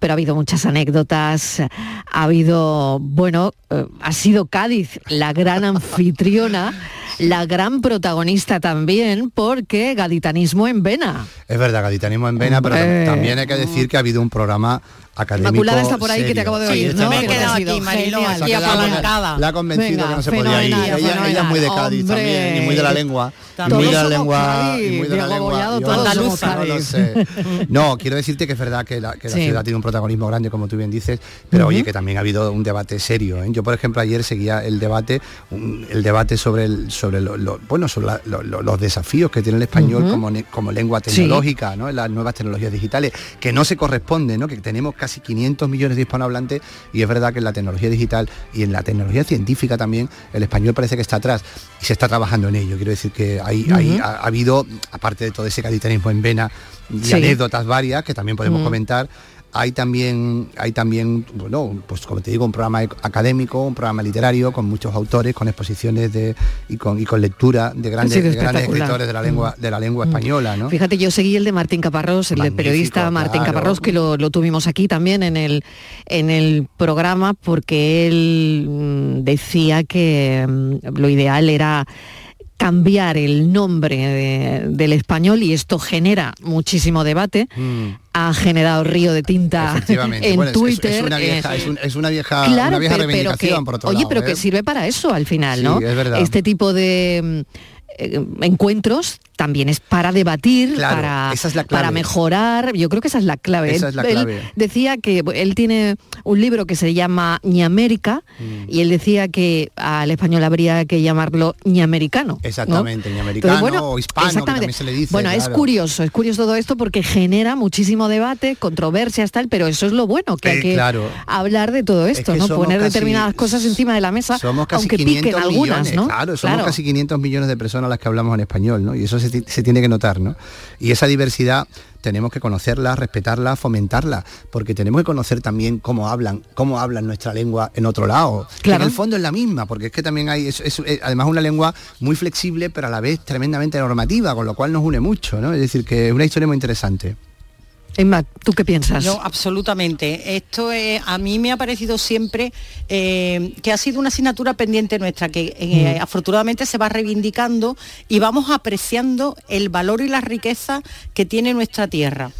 pero ha habido muchas anécdotas, ha habido, bueno, eh, ha sido Cádiz la gran anfitriona, la gran protagonista también, porque gaditanismo en vena. Es verdad, gaditanismo en vena, pero tam- Eh. también hay que decir que ha habido un programa académico. Inmaculada está por ahí, que te acabo de oír, Sí, ¿no? aquí, Mariló, aquí Se ha quedado- apalancada. La ha convencido Venga, que no se podía ir. Ella, ella es muy de Cádiz también, y muy de la lengua. Muy de la lengua. Cádiz, Y muy de la lengua. Yo todos no no lo Cádiz. sé. No, quiero decirte que es verdad que la, que la Sí. ciudad tiene un protagonismo grande, como tú bien dices, pero oye, que también ha habido un debate serio. ¿eh? Yo, por ejemplo, ayer seguía el debate, un- el debate sobre el, sobre lo- lo- bueno, sobre la- lo- lo- los desafíos que tiene el español como, lengua Sí. tecnológica, ¿no? En las nuevas tecnologías digitales, que no se corresponden, ¿no? Que tenemos casi 500 millones de hispanohablantes y es verdad que en la tecnología digital y en la tecnología científica también el español parece que está atrás y se está trabajando en ello. Quiero decir que hay, hay- ha, ha habido, aparte de todo ese caditanismo en vena y Sí. anécdotas varias que también podemos Mm. comentar, hay también, hay también, bueno, pues como te digo, un programa académico, un programa literario con muchos autores, con exposiciones de, y, con, y con lectura de grandes, de grandes escritores de la lengua, de la lengua española, ¿no? Fíjate, yo seguí el de Martín Caparrós, el del Magnífico, periodista Martín claro. Caparrós, que lo, lo tuvimos aquí también en el, en el programa, porque él mm, decía que mm, lo ideal era cambiar el nombre de- del español y esto genera muchísimo debate. Ha generado río de tinta en Bueno, es- es- Twitter. Es, una vieja, eh, es, un- es una vieja, Claro, una vieja pero, pero reivindicación, que, por otro oye, lado, pero ¿eh? que sirve para eso al final, Sí, ¿no? es verdad. Este tipo de mm, eh, encuentros también es para debatir, Claro, para, esa es la clave. para mejorar. Yo creo que esa es la clave. Esa él, es la él clave. decía que bueno, él tiene un libro que se llama Ñamérica Mm. y él decía que al español habría que llamarlo Ñamericano. ¿no? Exactamente, ñamericano Entonces, o hispano, que exactamente. también se le dice. Bueno, es curioso, es curioso todo esto porque genera muchísimo debate, controversias, tal, pero eso es lo bueno, que Eh, hay que claro. hablar de todo esto, que ¿no? Poner casi- determinadas cosas encima de la mesa, Somos casi aunque 500 piquen algunas, millones, ¿no? claro, somos casi 500 millones de personas las que hablamos en español, ¿no? Y eso se, se tiene que notar, ¿no? Y esa diversidad tenemos que conocerla, respetarla, fomentarla, porque tenemos que conocer también cómo hablan, cómo hablan nuestra lengua en otro lado. Claro. en el fondo es la misma, porque es que también hay, es, es- es además una lengua muy flexible, pero a la vez tremendamente normativa, con lo cual nos une mucho, ¿no? Es decir, que es una historia muy interesante. Emma, ¿tú qué piensas? Yo absolutamente. Esto es- a mí me ha parecido siempre eh, que ha sido una asignatura pendiente nuestra, que eh, Mm. afortunadamente se va reivindicando y vamos apreciando el valor y la riqueza que tiene nuestra tierra.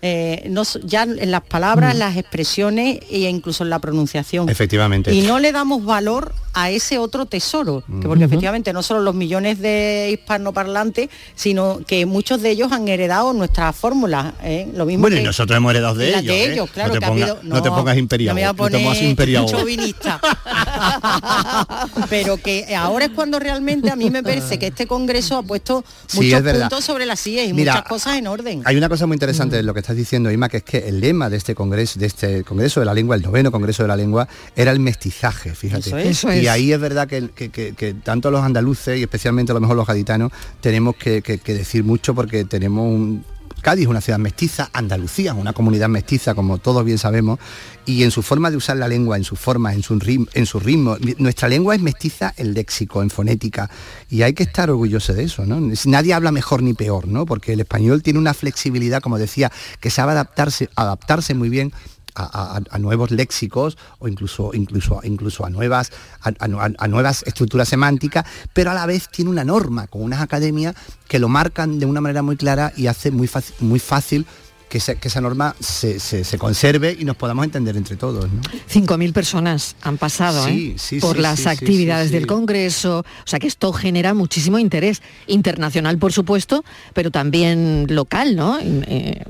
Eh, no ya en las palabras, Mm. las expresiones e incluso en la pronunciación. Efectivamente. Y no le damos valor a ese otro tesoro, que porque efectivamente no solo los millones de hispanoparlantes, sino que muchos de ellos han heredado nuestras fórmulas. ¿eh? Lo mismo Bueno, y nosotros hemos heredado de ellos. de ¿eh? ellos, claro, no, te que ha ponga- habido- no te pongas imperial. no me voy a no te pongas poner imperial. chauvinista. Pero que ahora es cuando realmente a mí me parece que este congreso ha puesto muchos puntos sobre las sillas y Mira, muchas cosas en orden. Hay una cosa muy interesante de lo que estás diciendo, Ima, que es que el lema de este congreso, de este congreso de la lengua, el noveno congreso de la lengua, era el mestizaje, fíjate. Eso es. Eso y ahí es verdad que, que- que- que tanto los andaluces y especialmente a lo mejor los gaditanos tenemos que decir mucho porque tenemos un Cádiz es una ciudad mestiza, Andalucía es una comunidad mestiza, como todos bien sabemos, y en su forma de usar la lengua, en su forma, en su, rim- en su ritmo. Nuestra lengua es mestiza en léxico, en fonética, y hay que estar orgulloso de eso, ¿no? Nadie habla mejor ni peor, ¿no? Porque el español tiene una flexibilidad, como decía, que sabe adaptarse, adaptarse muy bien a, nuevos léxicos o incluso incluso incluso a nuevas a, nuevas estructuras semánticas pero a la vez tiene una norma con unas academias que lo marcan de una manera muy clara y hace muy muy fácil que, se- que esa norma se, se- se conserve y nos podamos entender entre todos ¿no? 5.000 personas han pasado Sí, ¿eh? sí, por sí, las actividades del. Congreso, o sea que esto genera muchísimo interés internacional, por supuesto, pero también local, ¿no? Eh,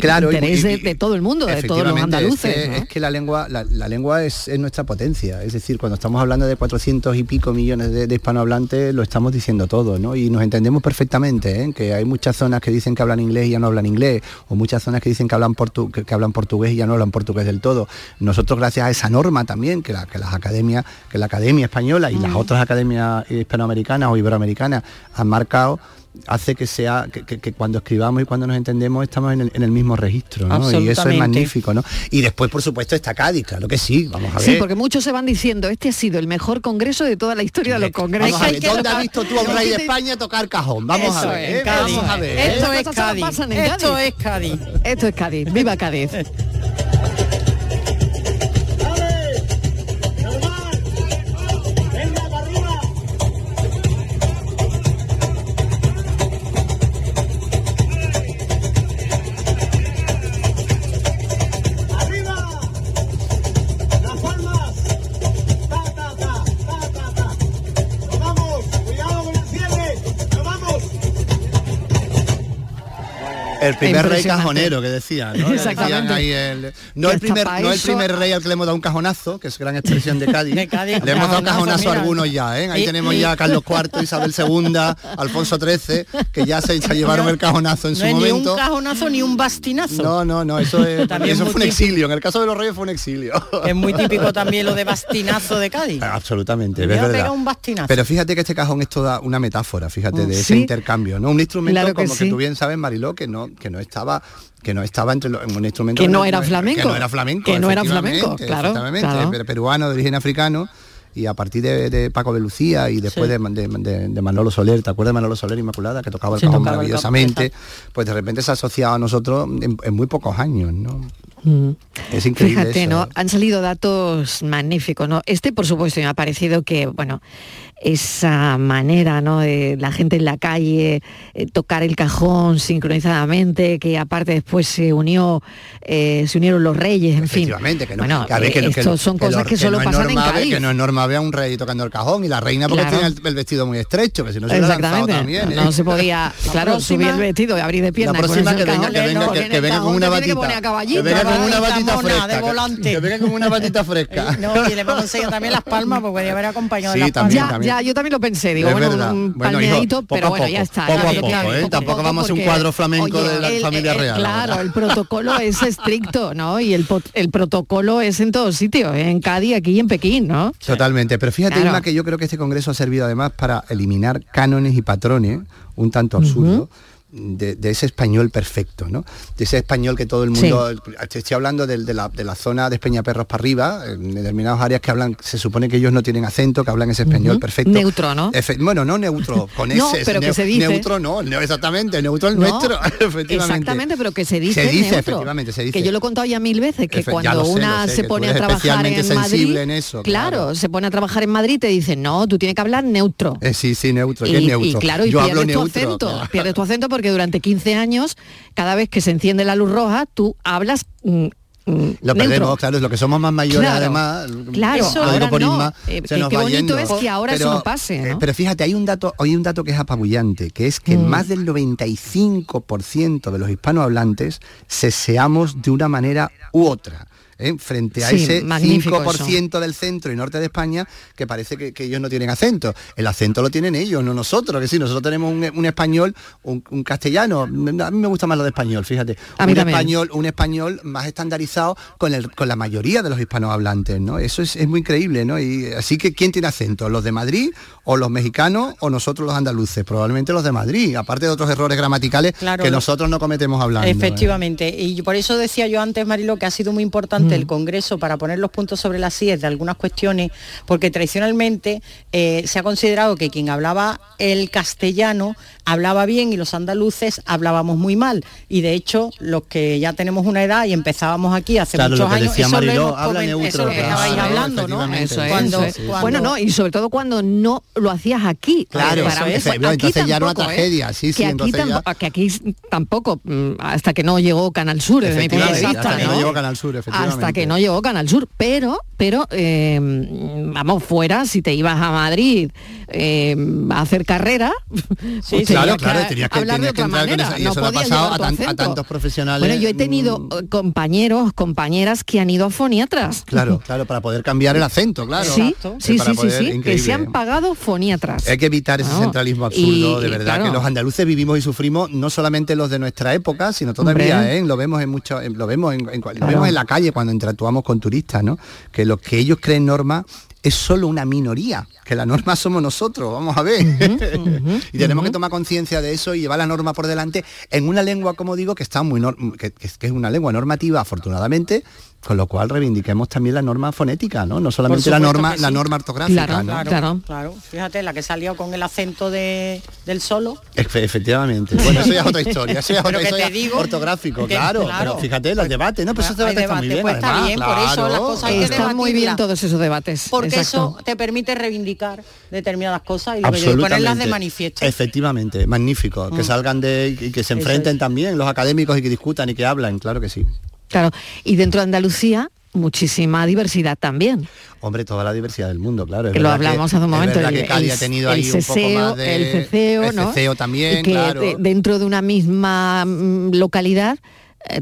Claro, interés y- de, y- de todo el mundo, de todos los andaluces. Es que, ¿no? es que la lengua, la, la lengua es, es nuestra potencia. Es decir, cuando estamos hablando de 400 y pico millones de, de hispanohablantes, lo estamos diciendo todo, ¿no? Y nos entendemos perfectamente, ¿eh? que hay muchas zonas que dicen que hablan inglés y ya no hablan inglés, o muchas zonas que dicen que hablan, portu- que, que hablan portugués y ya no hablan portugués del todo. Nosotros, gracias a esa norma también, que, la- que las academias, que la Academia Española y las otras academias hispanoamericanas o iberoamericanas han marcado, hace que sea que, que- que cuando escribamos y cuando nos entendemos estamos en el, en el mismo registro ¿no? y eso es magnífico ¿no? y después por supuesto está Cádiz claro que sí vamos a ver Sí, porque muchos se van diciendo, este ha sido el mejor congreso de toda la historia de los congresos. Vamos a ver, ¿dónde has visto tú a un rey de España tocar cajón? Vamos a ver, es, ¿eh? Cádiz. vamos a ver. ¿eh? Esto es Cádiz. Esto es Cádiz. Esto es Cádiz, viva Cádiz. El primer rey cajonero que decía, ¿no? Que Exactamente. decían ahí el- no, Que el primer, no el primer rey al que le hemos dado un cajonazo, que es gran expresión de Cádiz. De Cádiz, le hemos dado cajonazo, a algunos ya, ¿eh? Ahí Y- tenemos y- ya a Carlos IV, Isabel II, Alfonso XIII, que ya se, se llevaron el cajonazo en no su es ni momento. un cajonazo ni un bastinazo. No, no, no, eso, es, También eso fue un exilio. En el caso de los reyes fue un exilio. Es muy típico también lo de bastinazo de Cádiz. Absolutamente, Me es voy a verdad. pegar un bastinazo. Pero fíjate que este cajón es toda una metáfora, fíjate, de ese intercambio, ¿no? Un instrumento Claro que como que, sí. tú bien sabes, Mariló, que no, que no estaba que no estaba entre los, un instrumento Que no era flamenco. que no era flamenco Que no era flamenco, claro, efectivamente, claro. per- peruano de origen africano y a partir de, de Paco de Lucía y después Sí. de, de- Manolo Soler, ¿te acuerdas de Manolo Soler Inmaculada que tocaba el Sí, cajón tocaba el cajón, maravillosamente? Pues de repente se ha asociado a nosotros en, en muy pocos años, ¿no? Mm. Es increíble Fíjate, eso. ¿no? Han salido datos magníficos, ¿no? Este, por supuesto, me ha parecido que, bueno, esa manera, ¿no? De la gente en la calle, eh, tocar el cajón sincronizadamente, que aparte después se unió, eh, se unieron los reyes, en fin. Efectivamente, que no, Bueno, que eh, no- esto no- son cosas que solo no es pasan en normal, Cádiz. Que no es normal ver a un rey tocando el cajón y la reina porque Claro. tiene el, el vestido muy estrecho, que si no se Exactamente. también. no, ¿eh? no se podía, claro, próxima- subir el vestido y abrir de piernas. La próxima que venga, que no, que, con una batita. que venga con una caballita batita mona, fresca. que- venga con una batita fresca. No, y le vamos a enseñar también las palmas porque podría haber acompañado las también, palmas. Ya, yo también lo pensé, digo, Es bueno, verdad. un Bueno, palmeadito, pero bueno, poco, ya está. poco ya, a ya, poco, ya, ¿eh? poco a Tampoco poco, vamos a un cuadro flamenco de la el- familia el- real Claro, el protocolo es estricto, ¿no? Y el, el protocolo es en todos sitios, ¿eh? en Cádiz, aquí y en Pekín, ¿no? Totalmente, pero fíjate Claro. Que yo creo que este congreso ha servido además para eliminar cánones y patrones un tanto absurdos. De, de ese español perfecto, ¿no? De ese español que todo el mundo... Te Estoy hablando de, la, de la zona de Espeñaperros para arriba, en determinadas áreas que hablan, se supone que ellos no tienen acento, que hablan ese español perfecto. Neutro, ¿no? Efe- bueno, no neutro, con No, ese. pero que se dice. Neutro no, no, exactamente, neutro el No, nuestro, efectivamente. Exactamente, pero que se dice Se dice, neutro. efectivamente, se dice. Que yo lo he contado ya mil veces, que Efe- cuando sé, una sé, se pone a trabajar en Madrid, en eso, claro, claro. se pone a trabajar en Madrid y te dicen, no, tú tienes que hablar neutro. Eh, sí, sí, neutro, y, ¿qué es y neutro? claro, y yo pierdes hablo tu neutro. acento, claro. pierdes tu acento porque durante 15 años, cada vez que se enciende la luz roja, tú hablas mm, mm, Lo neutro. claro, es lo que somos más mayores Claro, además. claro, lo digo ahora por no, Isma, eh, se que- nos qué va bonito yendo. es que ahora eso no pase, ¿no? eh, pero fíjate, hay un dato, hay un dato que es apabullante, que es que Mm. más del 95% de los hispanohablantes seseamos de una manera u otra. ¿Eh? frente a Sí, ese magnífico 5% del centro y norte de España que parece que, que ellos no tienen acento. El acento lo tienen ellos, no nosotros, que sí, nosotros tenemos un, un español, un, un castellano, a mí me gusta más lo de español, fíjate. A mí un también. español, un español más estandarizado con, el, con la mayoría de los hispanohablantes, ¿no? Eso es, es muy increíble, ¿no? Y así que ¿quién tiene acento? ¿Los de Madrid o los mexicanos o nosotros los andaluces? Probablemente los de Madrid, aparte de otros errores gramaticales Claro, que nosotros no cometemos hablando. ¿eh? Efectivamente, y por eso decía yo antes, Marilo, que ha sido muy importante Mm. el Congreso para poner los puntos sobre las sillas de algunas cuestiones, porque tradicionalmente eh, se ha considerado que quien hablaba el castellano hablaba bien y los andaluces hablábamos muy mal. Y de hecho, los que ya tenemos una edad y empezábamos aquí hace Claro, lo muchos que años, decía eso, lo Mariló, hemos habla comen- neutro, eso es lo que claro, estabais hablando, ¿no? efectivamente. Eso es, Cuando- eso es. cuando- Bueno, no, y sobre todo cuando no lo hacías aquí. Claro, Para eso es, aquí entonces ya era una tampoco, ¿eh? tragedia, sí, sí, que aquí, entonces ya- tampo- que aquí tampoco, mm, hasta que no llegó Canal Sur, desde mi punto de vista. hasta que no ¿no? llegó Canal Sur, efectivamente. Hasta que no llegó Canal Sur, pero, pero eh, vamos fuera, si te ibas a Madrid eh, a hacer carrera, pues claro, tenías claro, tenías que, hablar de que otra manera, esa- y no eso ha pasado a, tan- tantos profesionales. Bueno, yo he tenido mm, eh, compañeros, compañeras que han ido a foniatras. Claro, claro, para poder cambiar el acento, claro. Sí, sí, sí, sí, sí, que se han pagado foniatras. Hay que evitar ese No. centralismo absurdo, Y- de verdad, claro. que los andaluces vivimos y sufrimos, no solamente los de nuestra época, sino todavía. ¿eh? lo vemos en mucho, lo vemos en, lo vemos en la calle cuando interactuamos con turistas, ¿no? Que lo que ellos creen norma es solo una minoría, que la norma somos nosotros, vamos a ver. y tenemos que tomar conciencia de eso y llevar la norma por delante en una lengua, como digo, que está muy que- que es una lengua normativa, afortunadamente, con lo cual reivindiquemos también la norma fonética, ¿no? No solamente la norma, la norma ortográfica, Claro, ¿no? Claro, claro. Fíjate, la que salió con el acento de, del solo. Efe- efectivamente. Bueno, eso ya es otra historia. Eso ya es Pero otra que te historia digo ortográfico, que- claro, claro. Pero fíjate, los debates, ¿no? Pero esos debates están muy bien. pues está bien, por eso las cosas hay que Están muy bien todos esos debates. Porque exacto. eso te permite reivindicar determinadas cosas y, lo ponerlas de manifiesto. Efectivamente, magnífico. Que Mm. salgan de y que se enfrenten también los académicos y que discutan y que hablan, claro que sí. Claro, y dentro de Andalucía muchísima diversidad también. Hombre, toda la diversidad del mundo, claro. es que lo hablamos que- hace un momento, el, que el- ha tenido el ahí un poco ceseo, más de- el ceceo, el ¿no? ceceo también, y que claro. de- dentro de una misma mm, localidad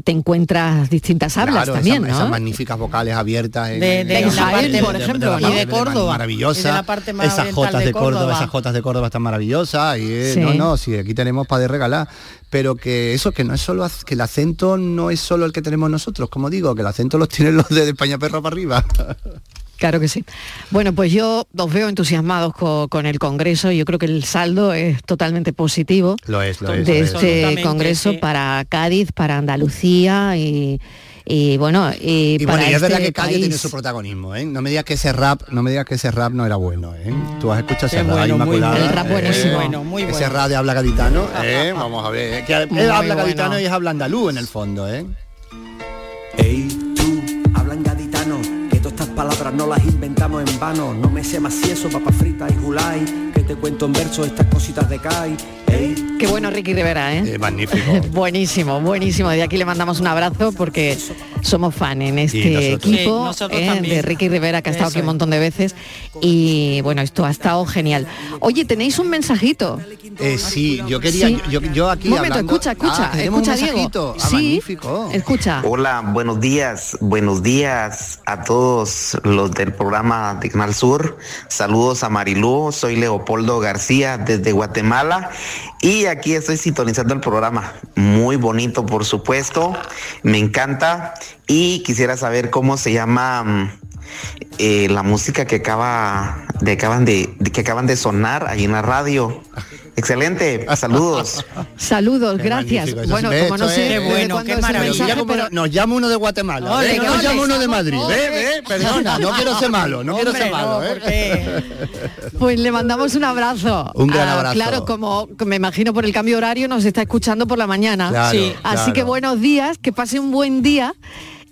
te encuentras distintas hablas Claro, también, esas, ¿no? esas magníficas vocales abiertas en, De- de en por ejemplo, la- y de Córdoba, maravillosa y de la parte más esas oriental jotas de de Córdoba, Córdoba. esas jotas de Córdoba están maravillosas y eh, Sí. no no sí aquí tenemos para de regalar pero que eso que no es solo que el acento no es solo el que tenemos nosotros como digo que el acento los tienen los de España perro para arriba Claro que sí. Bueno, pues yo os veo entusiasmados co- con, el Congreso. Yo creo que el saldo es totalmente positivo lo es lo es, de lo es. este Congreso para Cádiz, para Andalucía y, y, bueno, y, Y para bueno, y es verdad este que Cádiz país. tiene su protagonismo, ¿eh? No me digas que ese rap, no me digas que ese rap no era bueno, ¿eh? Tú has escuchado ese rap bueno, bueno. El rap ¿eh? buenísimo. Bueno, muy Ese bueno. rap de habla gaditano, ¿eh? Vamos a ver, que él Muy habla bueno. gaditano y es habla andaluz en el fondo, ¿eh? Ey, palabras no las inventamos en vano. No me sé más si eso, papas fritas y gulay, que te cuento en versos estas cositas de Kai. Qué bueno Ricky Rivera, ¿eh? magnífico. buenísimo, buenísimo. De aquí le mandamos un abrazo porque somos fan en este nosotros. equipo Sí, ¿eh? de Ricky Rivera que ha estado Eso aquí un montón de veces y bueno, esto ha estado genial. Oye, tenéis un mensajito. Eh, sí, yo quería, Sí. yo, yo aquí Un momento, hablando- escucha, escucha, Ah, escucha, un Diego. Ah, Sí. magnífico. Escucha. Hola, buenos días, buenos días a todos los del programa de Canal Sur. Saludos a Marilú, soy Leopoldo García desde Guatemala y aquí estoy sintonizando el programa. Muy bonito, por supuesto, me encanta y quisiera saber cómo se llama mm, eh, la música que acaba de acaban de, que acaban de sonar ahí en la radio. Excelente, saludos. Saludos, gracias. Bueno, como no sé bueno, qué maravilla. mensaje, pero- nos- llama uno de Guatemala, Ole, ¿eh? no ole, nos llama uno de. Madrid, perdona, no quiero ser malo, no quiero ser malo, no, ¿eh? porque- Pues le mandamos un abrazo. Un gran Ah, abrazo. Claro, como me imagino por el cambio horario nos está escuchando por la mañana. Claro, Sí. Así claro. que buenos días, que pase un buen día.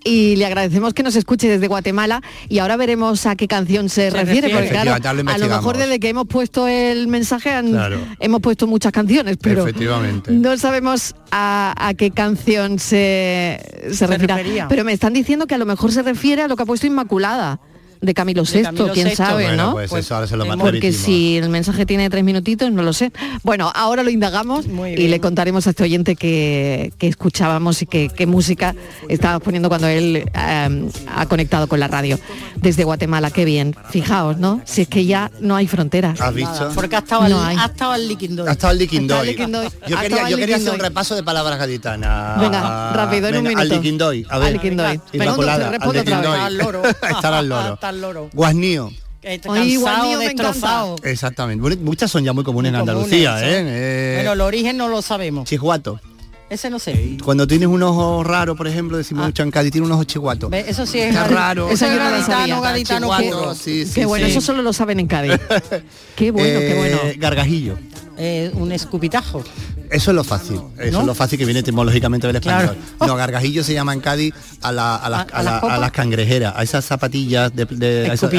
Y le agradecemos que nos escuche desde Guatemala y ahora veremos a qué canción se, refiere, refiere. porque claro, lo a lo mejor desde que hemos puesto el mensaje han- Claro. hemos puesto muchas canciones, pero Efectivamente. no sabemos a, a qué canción se, se, refiere. refería. Pero me están diciendo que a lo mejor se refiere a lo que ha puesto Inmaculada de Camilo VI, Camilo quién VI. sabe, Bueno, ¿no? pues, Pues, eso ahora se lo más Porque si el mensaje tiene tres minutitos, no lo sé. Bueno, ahora lo indagamos y le contaremos a este oyente que, que escuchábamos y que, qué música estábamos poniendo cuando él eh, ha conectado con la radio. Desde Guatemala, qué bien. Fijaos, ¿no? Si es que ya no hay fronteras. ¿Has visto? Porque ha estado, No al, hay. ha estado al liquindoy. Ha estado estado liquindoy. Yo quería, yo hacer un repaso de palabras gaditanas. Venga, rápido, en un Venga, Al minuto. liquindoy. A ver. Al al liquindoy. Al loro. Estar al loro. El loro. Guasnío. Cansado, encanta. destrozado. Exactamente. Bueno, Muchas son ya muy comunes en Muy Andalucía, comunes, ¿eh? Eh, Bueno, el origen no lo sabemos. Chihuato. Ese no sé. Cuando tienes un ojo raro, por ejemplo, decimos mucho en Cádiz, tiene un ojo chihuato. Ve, Eso sí es Está raro. Eso es gaditano, gaditano puro. sí, sí, qué bueno, sí. eso solo lo saben en Cádiz. qué bueno, qué Eh, bueno. Gargajillo. Eh, un escupitajo. Eso es lo fácil. Eso ¿No? es lo fácil que viene etimológicamente del Claro. español. No, gargajillo se llama en Cádiz a, la- a las, ¿A- a a la- las copas? a las cangrejeras, a esas zapatillas de, de- a esas-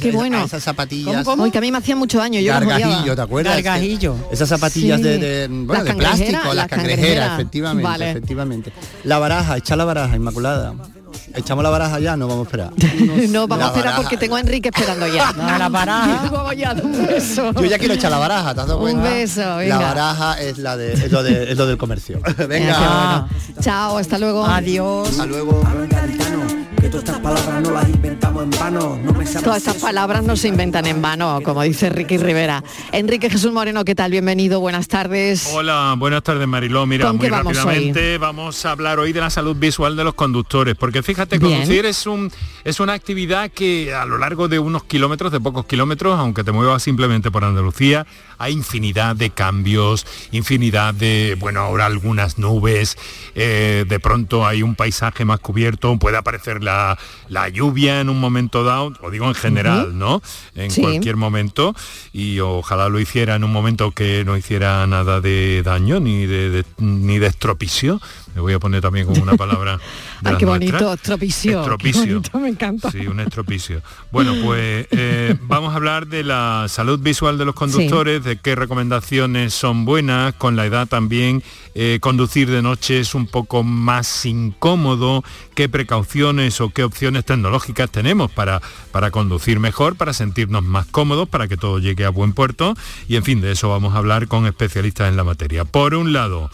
Qué bueno. a esas zapatillas. ¿Cómo, que a mí me hacía mucho daño, yo Gargajillo. ¿te acuerdas? Gargajillo. Esas zapatillas Sí. de, de- bueno, Las de cangrejeras, plástico, las las cangrejeras, cangrejeras. efectivamente, Vale. efectivamente. La baraja, echa la baraja, Inmaculada. Echamos la baraja ya, no vamos a esperar. no, vamos La a esperar baraja. porque tengo a Enrique esperando ya. No, la baraja. Un beso. Yo ya quiero echar la baraja, ¿te has dado Un cuenta? beso, La venga. baraja es la de, es lo, de, es lo del comercio. Venga, Venga. qué bueno. Chao, hasta luego. Adiós. Hasta luego. Todas estas palabras no las inventamos en vano. No me Todas estas palabras no se inventan en vano, como dice Ricky Rivera. Enrique Jesús Moreno, ¿qué tal? Bienvenido, buenas tardes. Hola, buenas tardes Mariló. Mira, ¿Con muy vamos rápidamente vamos a hablar hoy de la salud visual de los conductores, porque fíjate, Bien. conducir es un es una actividad que a lo largo de unos kilómetros, de pocos kilómetros, aunque te muevas simplemente por Andalucía, hay infinidad de cambios, infinidad de, bueno, ahora algunas nubes, eh, de pronto hay un paisaje más cubierto, puede aparecer la, la lluvia en un momento dado, lo digo en general. ¿no? En Sí. cualquier momento y ojalá lo hiciera en un momento que no hiciera nada de daño ni de, de- ni de estropicio. Me voy a poner también como una palabra. Ay, las qué nuestras. bonito, estropicio. qué Estropicio. bonito, me encanta. Sí, un estropicio. Bueno, pues eh, vamos a hablar de la salud visual de los conductores, de qué recomendaciones son buenas, con la edad también eh, conducir de noche es un poco más incómodo, qué precauciones o qué opciones tecnológicas tenemos para, para conducir mejor, para sentirnos más cómodos, para que todo llegue a buen puerto y en fin, de eso vamos a hablar con especialistas en la materia. Por un lado,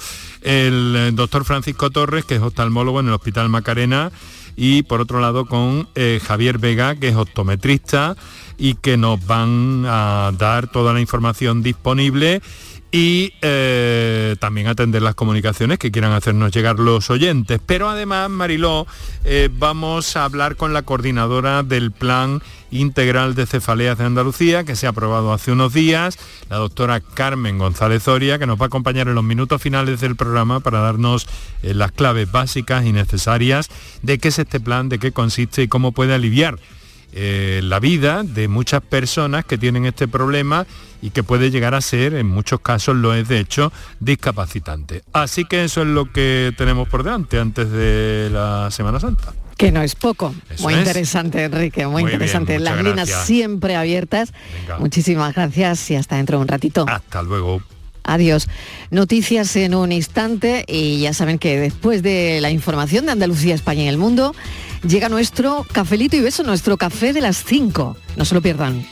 el eh, doctor Francisco Torres, que es oftalmólogo en el Hospital Macarena, y por otro lado con eh, Javier Vega, que es optometrista y que nos van a dar toda la información disponible y eh, también atender las comunicaciones que quieran hacernos llegar los oyentes. Pero además, Mariló, eh, vamos a hablar con la coordinadora del Plan Integral de Cefaleas de Andalucía, que se ha aprobado hace unos días, la doctora Carmen González Zoria, que nos va a acompañar en los minutos finales del programa para darnos eh, las claves básicas y necesarias de qué es este plan, de qué consiste y cómo puede aliviar eh, la vida de muchas personas que tienen este problema y que puede llegar a ser, en muchos casos lo es de hecho, discapacitante. Así que eso es lo que tenemos por delante antes de la Semana Santa. Que no es poco. Eso muy es. interesante, Enrique, muy, interesante. Las líneas gracias. siempre abiertas. Venga. Muchísimas gracias y hasta dentro de un ratito. Hasta luego. Adiós. Noticias en un instante y ya saben que después de la información de Andalucía, España y el mundo, llega nuestro cafelito y beso, nuestro café de las 5. No se lo pierdan.